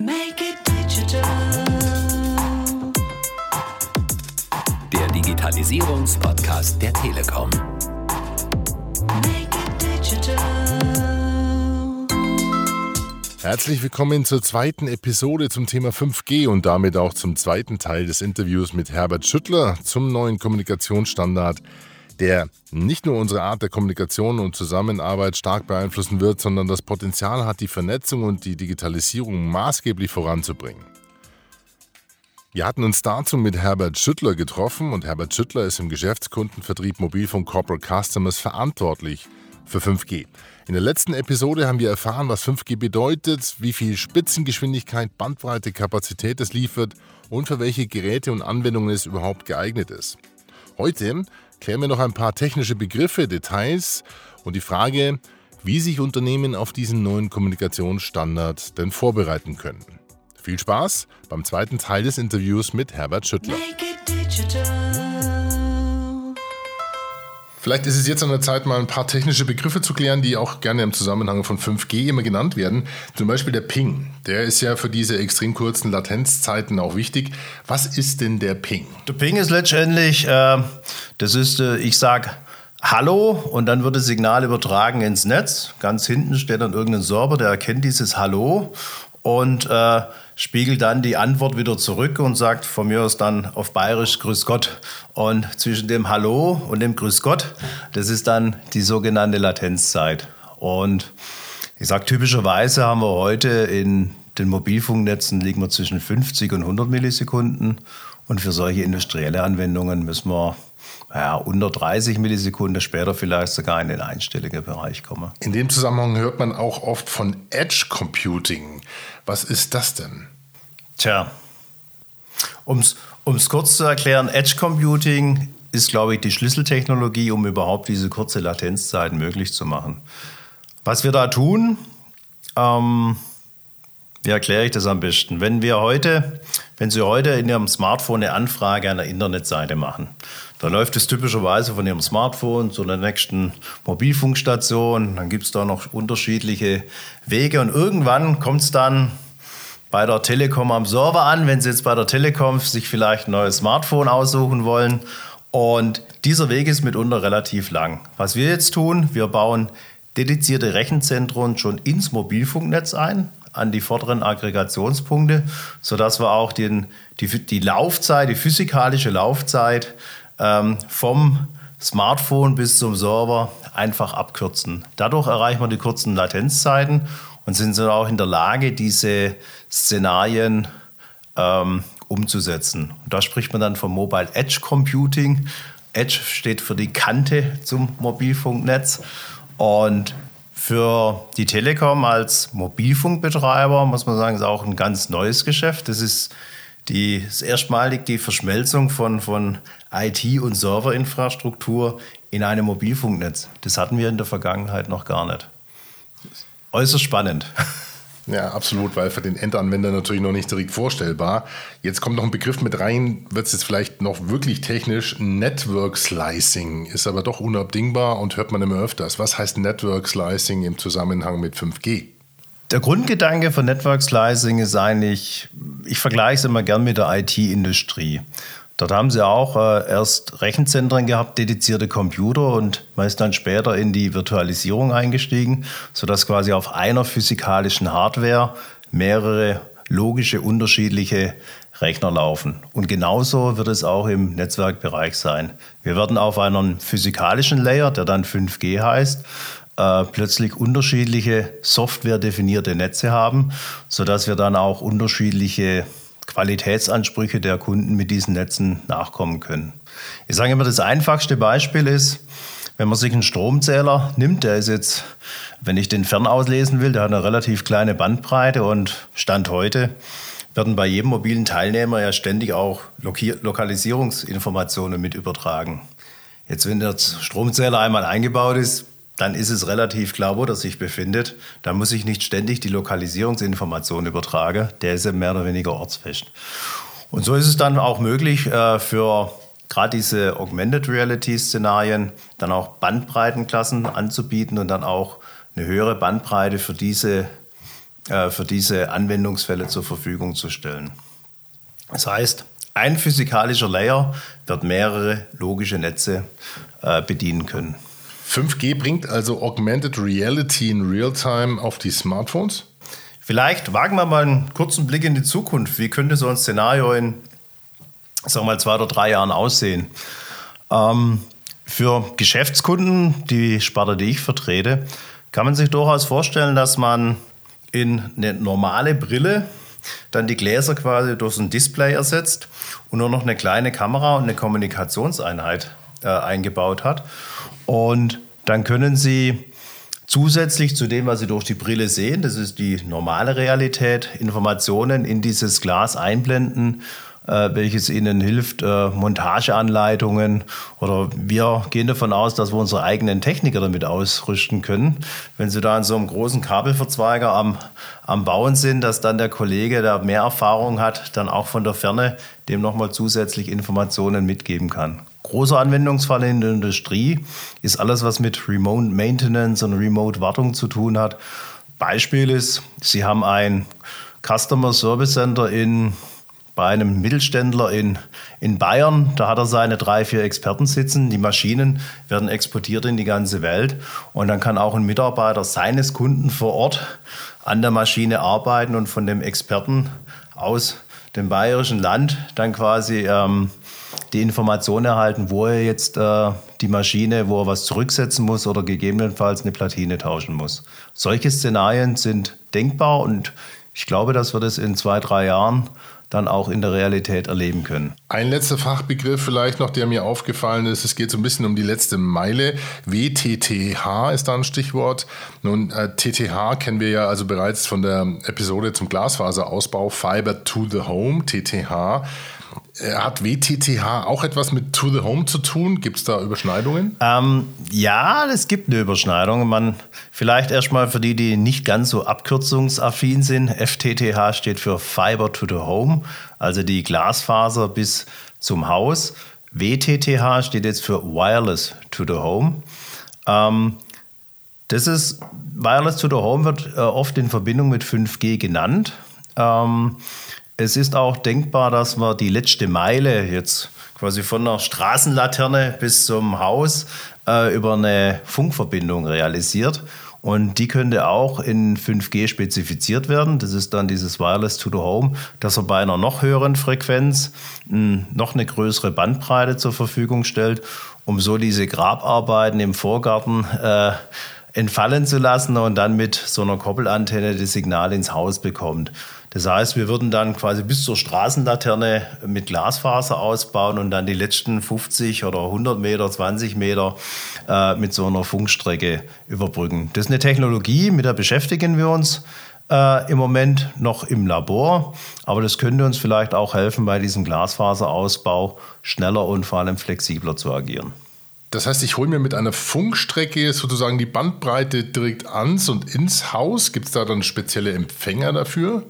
Make it digital. Der Digitalisierungspodcast der Telekom. Make it digital. Herzlich willkommen zur zweiten Episode zum Thema 5G und damit auch zum zweiten Teil des Interviews mit Herbert Schüttler zum neuen Kommunikationsstandard, der nicht nur unsere Art der Kommunikation und Zusammenarbeit stark beeinflussen wird, sondern das Potenzial hat, die Vernetzung und die Digitalisierung maßgeblich voranzubringen. Wir hatten uns dazu mit Herbert Schüttler getroffen und Herbert Schüttler ist im Geschäftskundenvertrieb Mobilfunk Corporate Customers verantwortlich für 5G. In der letzten Episode haben wir erfahren, was 5G bedeutet, wie viel Spitzengeschwindigkeit, Bandbreite, Kapazität es liefert und für welche Geräte und Anwendungen es überhaupt geeignet ist. Heute klären wir noch ein paar technische Begriffe, Details und die Frage, wie sich Unternehmen auf diesen neuen Kommunikationsstandard denn vorbereiten können. Viel Spaß beim zweiten Teil des Interviews mit Herbert Schüttler. Vielleicht ist es jetzt an der Zeit, mal ein paar technische Begriffe zu klären, die auch gerne im Zusammenhang von 5G immer genannt werden. Zum Beispiel der Ping. Der ist ja für diese extrem kurzen Latenzzeiten auch wichtig. Was ist denn der Ping? Der Ping ist letztendlich, äh, das ist, äh, ich sage Hallo und dann wird das Signal übertragen ins Netz. Ganz hinten steht dann irgendein Server, der erkennt dieses Hallo und äh, spiegelt dann die Antwort wieder zurück und sagt von mir aus dann auf Bayerisch Grüß Gott. Und zwischen dem Hallo und dem Grüß Gott, das ist dann die sogenannte Latenzzeit. Und ich sage typischerweise haben wir heute in den Mobilfunknetzen liegen wir zwischen 50 und 100 Millisekunden. Und für solche industrielle Anwendungen müssen wir ja, unter 30 Millisekunden, später vielleicht sogar in den einstelligen Bereich kommen. In dem Zusammenhang hört man auch oft von Edge Computing. Was ist das denn? Tja, um es kurz zu erklären, Edge Computing ist, glaube ich, die Schlüsseltechnologie, um überhaupt diese kurze Latenzzeit möglich zu machen. Was wir da tun, ähm, wie erkläre ich das am besten? Wenn wir heute, wenn Sie heute in Ihrem Smartphone eine Anfrage an einer Internetseite machen, dann läuft es typischerweise von Ihrem Smartphone zu der nächsten Mobilfunkstation. Dann gibt es da noch unterschiedliche Wege und irgendwann kommt es dann bei der Telekom am Server an, wenn Sie jetzt bei der Telekom sich vielleicht ein neues Smartphone aussuchen wollen. Und dieser Weg ist mitunter relativ lang. Was wir jetzt tun, wir bauen dedizierte Rechenzentren schon ins Mobilfunknetz ein, an die vorderen Aggregationspunkte, sodass wir auch den, die, die Laufzeit, die physikalische Laufzeit ähm, vom Smartphone bis zum Server einfach abkürzen. Dadurch erreichen wir die kurzen Latenzzeiten und sind so auch in der Lage, diese Szenarien ähm, umzusetzen. Und da spricht man dann vom Mobile Edge Computing. Edge steht für die Kante zum Mobilfunknetz. Und für die Telekom als Mobilfunkbetreiber muss man sagen, ist auch ein ganz neues Geschäft. Das ist, die, ist erstmalig die Verschmelzung von, von IT- und Serverinfrastruktur in einem Mobilfunknetz. Das hatten wir in der Vergangenheit noch gar nicht. Äußerst spannend. Ja, absolut, weil für den Endanwender natürlich noch nicht direkt vorstellbar. Jetzt kommt noch ein Begriff mit rein, wird es jetzt vielleicht noch wirklich technisch. Network Slicing ist aber doch unabdingbar und hört man immer öfters. Was heißt Network Slicing im Zusammenhang mit 5G? Der Grundgedanke von Network Slicing ist eigentlich, ich vergleiche es immer gern mit der IT-Industrie. Dort haben sie auch äh, erst Rechenzentren gehabt, dedizierte Computer und man ist dann später in die Virtualisierung eingestiegen, sodass quasi auf einer physikalischen Hardware mehrere logische, unterschiedliche Rechner laufen. Und genauso wird es auch im Netzwerkbereich sein. Wir werden auf einem physikalischen Layer, der dann 5G heißt, äh, plötzlich unterschiedliche softwaredefinierte Netze haben, sodass wir dann auch unterschiedliche Qualitätsansprüche der Kunden mit diesen Netzen nachkommen können. Ich sage immer, das einfachste Beispiel ist, wenn man sich einen Stromzähler nimmt, der ist jetzt, wenn ich den fern auslesen will, der hat eine relativ kleine Bandbreite und Stand heute werden bei jedem mobilen Teilnehmer ja ständig auch Lokalisierungsinformationen mit übertragen. Jetzt, wenn der Stromzähler einmal eingebaut ist, dann ist es relativ klar, wo der sich befindet. Da muss ich nicht ständig die Lokalisierungsinformation übertragen. Der ist ja mehr oder weniger ortsfest. Und so ist es dann auch möglich äh, für gerade diese Augmented Reality-Szenarien dann auch Bandbreitenklassen anzubieten und dann auch eine höhere Bandbreite für diese äh, für diese Anwendungsfälle zur Verfügung zu stellen. Das heißt, ein physikalischer Layer wird mehrere logische Netze äh, bedienen können. 5G bringt also Augmented Reality in Realtime auf die Smartphones? Vielleicht wagen wir mal einen kurzen Blick in die Zukunft. Wie könnte so ein Szenario in, sagen wir mal, zwei oder drei Jahren aussehen? Ähm, für Geschäftskunden, die Sparte, die ich vertrete, kann man sich durchaus vorstellen, dass man in eine normale Brille dann die Gläser quasi durch ein Display ersetzt und nur noch eine kleine Kamera und eine Kommunikationseinheit äh, eingebaut hat. Und dann können Sie zusätzlich zu dem, was Sie durch die Brille sehen, das ist die normale Realität, Informationen in dieses Glas einblenden äh, welches ihnen hilft, äh, Montageanleitungen oder wir gehen davon aus, dass wir unsere eigenen Techniker damit ausrüsten können. Wenn sie da in so einem großen Kabelverzweiger am, am Bauen sind, dass dann der Kollege, der mehr Erfahrung hat, dann auch von der Ferne dem nochmal zusätzlich Informationen mitgeben kann. Großer Anwendungsfall in der Industrie ist alles, was mit Remote Maintenance und Remote Wartung zu tun hat. Beispiel ist, Sie haben ein Customer Service Center in bei einem Mittelständler in, in Bayern. Da hat er seine drei, vier Experten sitzen. Die Maschinen werden exportiert in die ganze Welt. Und dann kann auch ein Mitarbeiter seines Kunden vor Ort an der Maschine arbeiten und von dem Experten aus dem bayerischen Land dann quasi ähm, die Information erhalten, wo er jetzt äh, die Maschine, wo er was zurücksetzen muss oder gegebenenfalls eine Platine tauschen muss. Solche Szenarien sind denkbar und ich glaube, dass wir das in zwei, drei Jahren dann auch in der Realität erleben können. Ein letzter Fachbegriff vielleicht noch, der mir aufgefallen ist. Es geht so ein bisschen um die letzte Meile. WTTH ist da ein Stichwort. Nun, äh, TTH kennen wir ja also bereits von der Episode zum Glasfaserausbau Fiber to the Home, TTH. Äh, hat WTTH auch etwas mit To the Home zu tun? Gibt es da Überschneidungen? Ähm, ja, es gibt eine Überschneidung. Man, vielleicht erstmal für die, die nicht ganz so abkürzungsaffin sind. FTTH steht für Fiber to the Home, also die Glasfaser bis zum Haus. WTTH steht jetzt für Wireless to the Home. Ähm, das ist, Wireless to the Home wird äh, oft in Verbindung mit 5G genannt. Ähm, es ist auch denkbar, dass man die letzte Meile jetzt quasi von der Straßenlaterne bis zum Haus äh, über eine Funkverbindung realisiert. Und die könnte auch in 5G spezifiziert werden. Das ist dann dieses Wireless to the Home, dass er bei einer noch höheren Frequenz hm, noch eine größere Bandbreite zur Verfügung stellt, um so diese Grabarbeiten im Vorgarten äh, entfallen zu lassen und dann mit so einer Koppelantenne das Signal ins Haus bekommt. Das heißt, wir würden dann quasi bis zur Straßenlaterne mit Glasfaser ausbauen und dann die letzten 50 oder 100 Meter, 20 Meter äh, mit so einer Funkstrecke überbrücken. Das ist eine Technologie, mit der beschäftigen wir uns äh, im Moment noch im Labor, aber das könnte uns vielleicht auch helfen, bei diesem Glasfaserausbau schneller und vor allem flexibler zu agieren. Das heißt, ich hole mir mit einer Funkstrecke sozusagen die Bandbreite direkt ans und ins Haus. Gibt es da dann spezielle Empfänger dafür?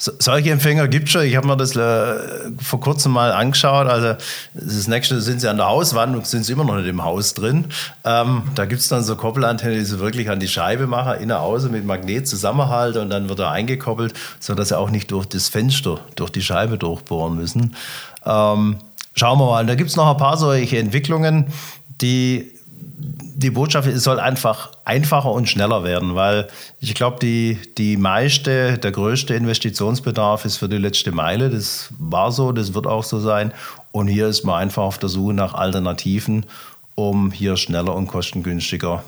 So, solche Empfänger gibt es schon. Ich habe mir das äh, vor kurzem mal angeschaut. Also das nächste sind sie an der Hauswand und sind sie immer noch nicht im Haus drin. Ähm, da gibt es dann so Koppelantennen, die sie wirklich an die Scheibe machen, innen außen mit Magnet zusammenhalten und dann wird er eingekoppelt, sodass sie auch nicht durch das Fenster, durch die Scheibe durchbohren müssen. Ähm, schauen wir mal. Da gibt es noch ein paar solche Entwicklungen, die die Botschaft es soll einfach einfacher und schneller werden, weil ich glaube, die, die meiste, der größte Investitionsbedarf ist für die letzte Meile. Das war so, das wird auch so sein. Und hier ist man einfach auf der Suche nach Alternativen, um hier schneller und kostengünstiger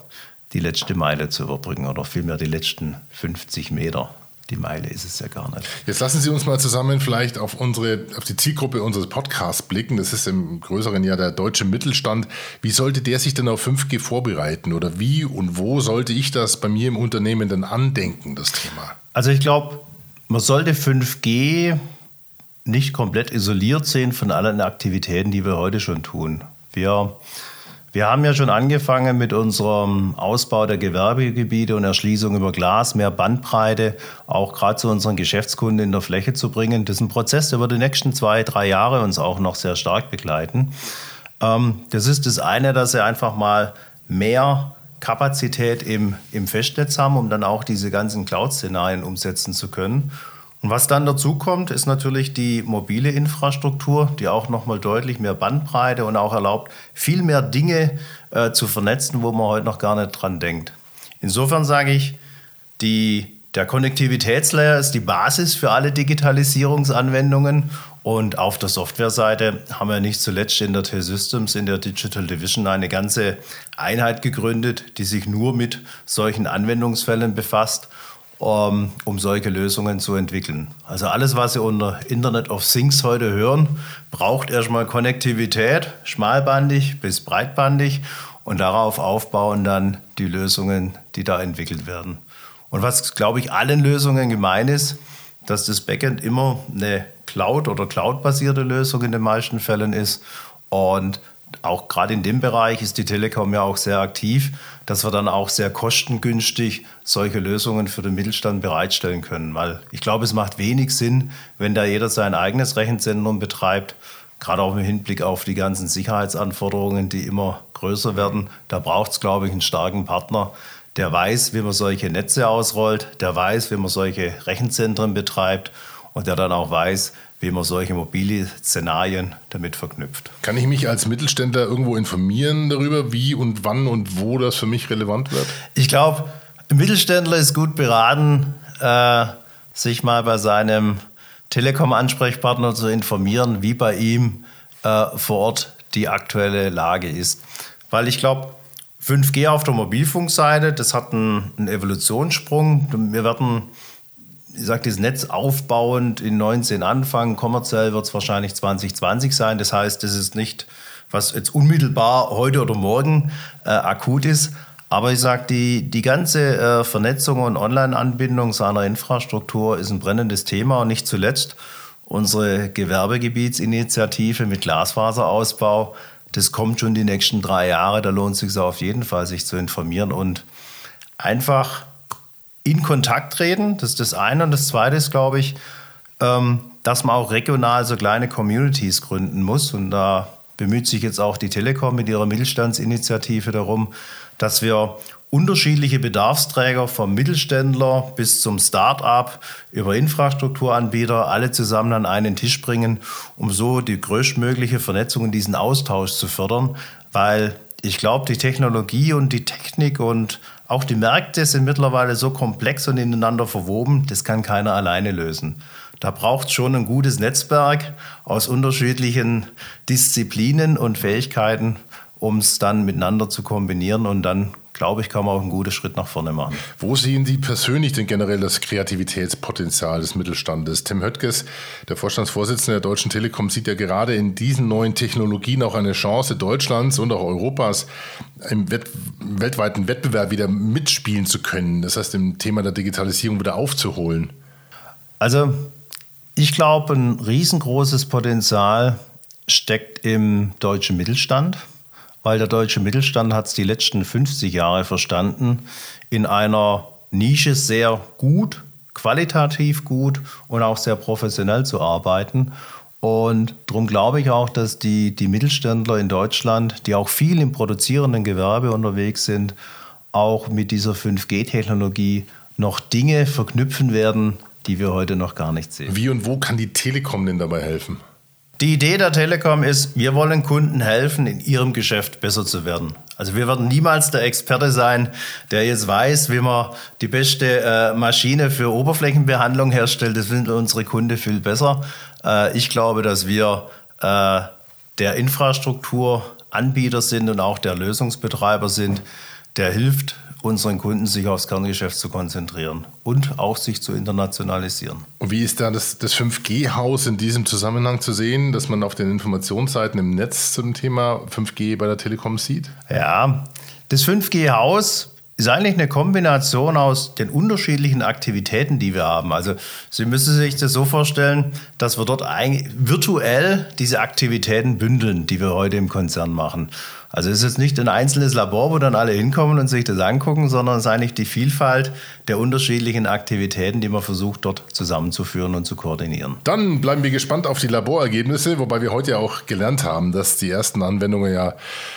die letzte Meile zu überbrücken oder vielmehr die letzten 50 Meter die Meile ist es ja gar nicht. Jetzt lassen Sie uns mal zusammen vielleicht auf unsere, auf die Zielgruppe unseres Podcasts blicken. Das ist im größeren Jahr der deutsche Mittelstand. Wie sollte der sich denn auf 5G vorbereiten? Oder wie und wo sollte ich das bei mir im Unternehmen denn andenken, das Thema? Also ich glaube, man sollte 5G nicht komplett isoliert sehen von allen Aktivitäten, die wir heute schon tun. Wir wir haben ja schon angefangen mit unserem Ausbau der Gewerbegebiete und Erschließung über Glas, mehr Bandbreite, auch gerade zu unseren Geschäftskunden in der Fläche zu bringen. Das ist ein Prozess, der wird die nächsten zwei, drei Jahre uns auch noch sehr stark begleiten. Ähm, das ist das eine, dass sie einfach mal mehr Kapazität im, im Festnetz haben, um dann auch diese ganzen Cloud-Szenarien umsetzen zu können. Und was dann dazu kommt, ist natürlich die mobile Infrastruktur, die auch nochmal deutlich mehr Bandbreite und auch erlaubt, viel mehr Dinge äh, zu vernetzen, wo man heute noch gar nicht dran denkt. Insofern sage ich, die, der Konnektivitätslayer ist die Basis für alle Digitalisierungsanwendungen. Und auf der Softwareseite haben wir nicht zuletzt in der T-Systems, in der Digital Division, eine ganze Einheit gegründet, die sich nur mit solchen Anwendungsfällen befasst um, um solche Lösungen zu entwickeln. Also alles, was Sie unter Internet of Things heute hören, braucht erstmal Konnektivität, schmalbandig bis breitbandig und darauf aufbauen dann die Lösungen, die da entwickelt werden. Und was, glaube ich, allen Lösungen gemein ist, dass das Backend immer eine Cloud- oder Cloud-basierte Lösung in den meisten Fällen ist und auch gerade in dem Bereich ist die Telekom ja auch sehr aktiv, dass wir dann auch sehr kostengünstig solche Lösungen für den Mittelstand bereitstellen können. Weil ich glaube, es macht wenig Sinn, wenn da jeder sein eigenes Rechenzentrum betreibt, gerade auch im Hinblick auf die ganzen Sicherheitsanforderungen, die immer größer werden. Da braucht es, glaube ich, einen starken Partner, der weiß, wie man solche Netze ausrollt, der weiß, wie man solche Rechenzentren betreibt und der dann auch weiß, wie man solche mobile Szenarien damit verknüpft. Kann ich mich als Mittelständler irgendwo informieren darüber, wie und wann und wo das für mich relevant wird? Ich glaube, ein Mittelständler ist gut beraten, äh, sich mal bei seinem Telekom-Ansprechpartner zu informieren, wie bei ihm äh, vor Ort die aktuelle Lage ist. Weil ich glaube, 5G auf der Mobilfunkseite, das hat einen, einen Evolutionssprung. Wir werden ich sage, das Netz aufbauend in 19 anfangen. Kommerziell wird es wahrscheinlich 2020 sein. Das heißt, das ist nicht, was jetzt unmittelbar heute oder morgen äh, akut ist. Aber ich sage, die, die ganze äh, Vernetzung und Online-Anbindung seiner Infrastruktur ist ein brennendes Thema und nicht zuletzt unsere Gewerbegebietsinitiative mit Glasfaserausbau. Das kommt schon die nächsten drei Jahre. Da lohnt es sich auf jeden Fall, sich zu informieren und einfach in Kontakt treten. Das ist das eine. Und das zweite ist, glaube ich, ähm, dass man auch regional so kleine Communities gründen muss. Und da bemüht sich jetzt auch die Telekom mit ihrer Mittelstandsinitiative darum, dass wir unterschiedliche Bedarfsträger vom Mittelständler bis zum Start-up über Infrastrukturanbieter alle zusammen an einen Tisch bringen, um so die größtmögliche Vernetzung und diesen Austausch zu fördern, weil ich glaube, die Technologie und die Technik und auch die Märkte sind mittlerweile so komplex und ineinander verwoben, das kann keiner alleine lösen. Da braucht es schon ein gutes Netzwerk aus unterschiedlichen Disziplinen und Fähigkeiten, um es dann miteinander zu kombinieren und dann glaube ich, kann man auch einen guten Schritt nach vorne machen. Wo sehen Sie persönlich denn generell das Kreativitätspotenzial des Mittelstandes? Tim Höttges, der Vorstandsvorsitzende der Deutschen Telekom, sieht ja gerade in diesen neuen Technologien auch eine Chance Deutschlands und auch Europas im Wett weltweiten Wettbewerb wieder mitspielen zu können. Das heißt, im Thema der Digitalisierung wieder aufzuholen. Also ich glaube, ein riesengroßes Potenzial steckt im deutschen Mittelstand weil der deutsche Mittelstand hat es die letzten 50 Jahre verstanden, in einer Nische sehr gut, qualitativ gut und auch sehr professionell zu arbeiten. Und darum glaube ich auch, dass die, die Mittelständler in Deutschland, die auch viel im produzierenden Gewerbe unterwegs sind, auch mit dieser 5G-Technologie noch Dinge verknüpfen werden, die wir heute noch gar nicht sehen. Wie und wo kann die Telekom denn dabei helfen? Die Idee der Telekom ist, wir wollen Kunden helfen, in ihrem Geschäft besser zu werden. Also wir werden niemals der Experte sein, der jetzt weiß, wie man die beste äh, Maschine für Oberflächenbehandlung herstellt. Das sind unsere Kunden viel besser. Äh, ich glaube, dass wir äh, der Infrastrukturanbieter sind und auch der Lösungsbetreiber sind, der hilft, unseren Kunden sich aufs Kerngeschäft zu konzentrieren und auch sich zu internationalisieren. Und wie ist da das, das 5G-Haus in diesem Zusammenhang zu sehen, dass man auf den Informationsseiten im Netz zum Thema 5G bei der Telekom sieht? Ja, das 5G-Haus ist eigentlich eine Kombination aus den unterschiedlichen Aktivitäten, die wir haben. Also Sie müssen sich das so vorstellen, dass wir dort virtuell diese Aktivitäten bündeln, die wir heute im Konzern machen. Also es ist jetzt nicht ein einzelnes Labor, wo dann alle hinkommen und sich das angucken, sondern es ist eigentlich die Vielfalt der unterschiedlichen Aktivitäten, die man versucht dort zusammenzuführen und zu koordinieren. Dann bleiben wir gespannt auf die Laborergebnisse, wobei wir heute ja auch gelernt haben, dass die ersten Anwendungen ja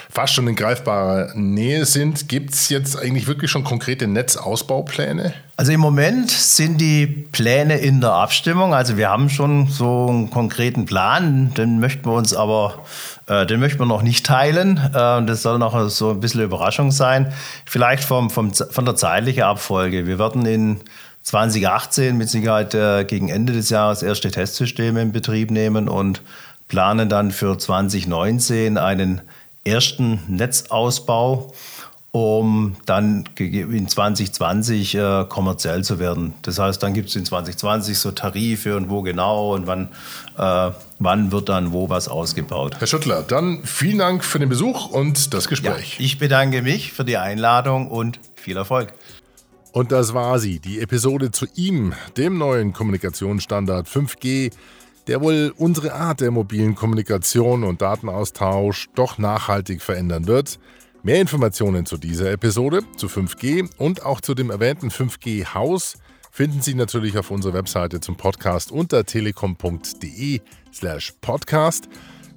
fast schon in greifbarer Nähe sind. Gibt es jetzt eigentlich wirklich schon konkrete Netzausbaupläne? Also im Moment sind die Pläne in der Abstimmung. Also wir haben schon so einen konkreten Plan, den möchten wir uns aber, äh, den möchten wir noch nicht teilen. Äh, das soll noch so ein bisschen Überraschung sein. Vielleicht vom, vom, von der zeitlichen Abfolge. Wir werden in 2018 mit Sicherheit äh, gegen Ende des Jahres erste Testsysteme in Betrieb nehmen und planen dann für 2019 einen ersten Netzausbau um dann in 2020 äh, kommerziell zu werden. Das heißt, dann gibt es in 2020 so Tarife und wo genau und wann, äh, wann wird dann wo was ausgebaut. Herr Schüttler, dann vielen Dank für den Besuch und das Gespräch. Ja, ich bedanke mich für die Einladung und viel Erfolg. Und das war sie, die Episode zu ihm, dem neuen Kommunikationsstandard 5G, der wohl unsere Art der mobilen Kommunikation und Datenaustausch doch nachhaltig verändern wird. Mehr Informationen zu dieser Episode, zu 5G und auch zu dem erwähnten 5G-Haus finden Sie natürlich auf unserer Webseite zum Podcast unter telekom.de/slash podcast.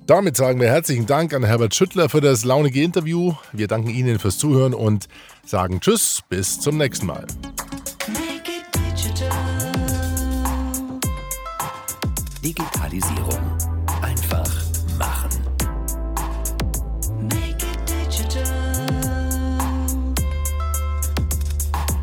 Damit sagen wir herzlichen Dank an Herbert Schüttler für das launige Interview. Wir danken Ihnen fürs Zuhören und sagen Tschüss, bis zum nächsten Mal. Make it digital. Digitalisierung. Einfach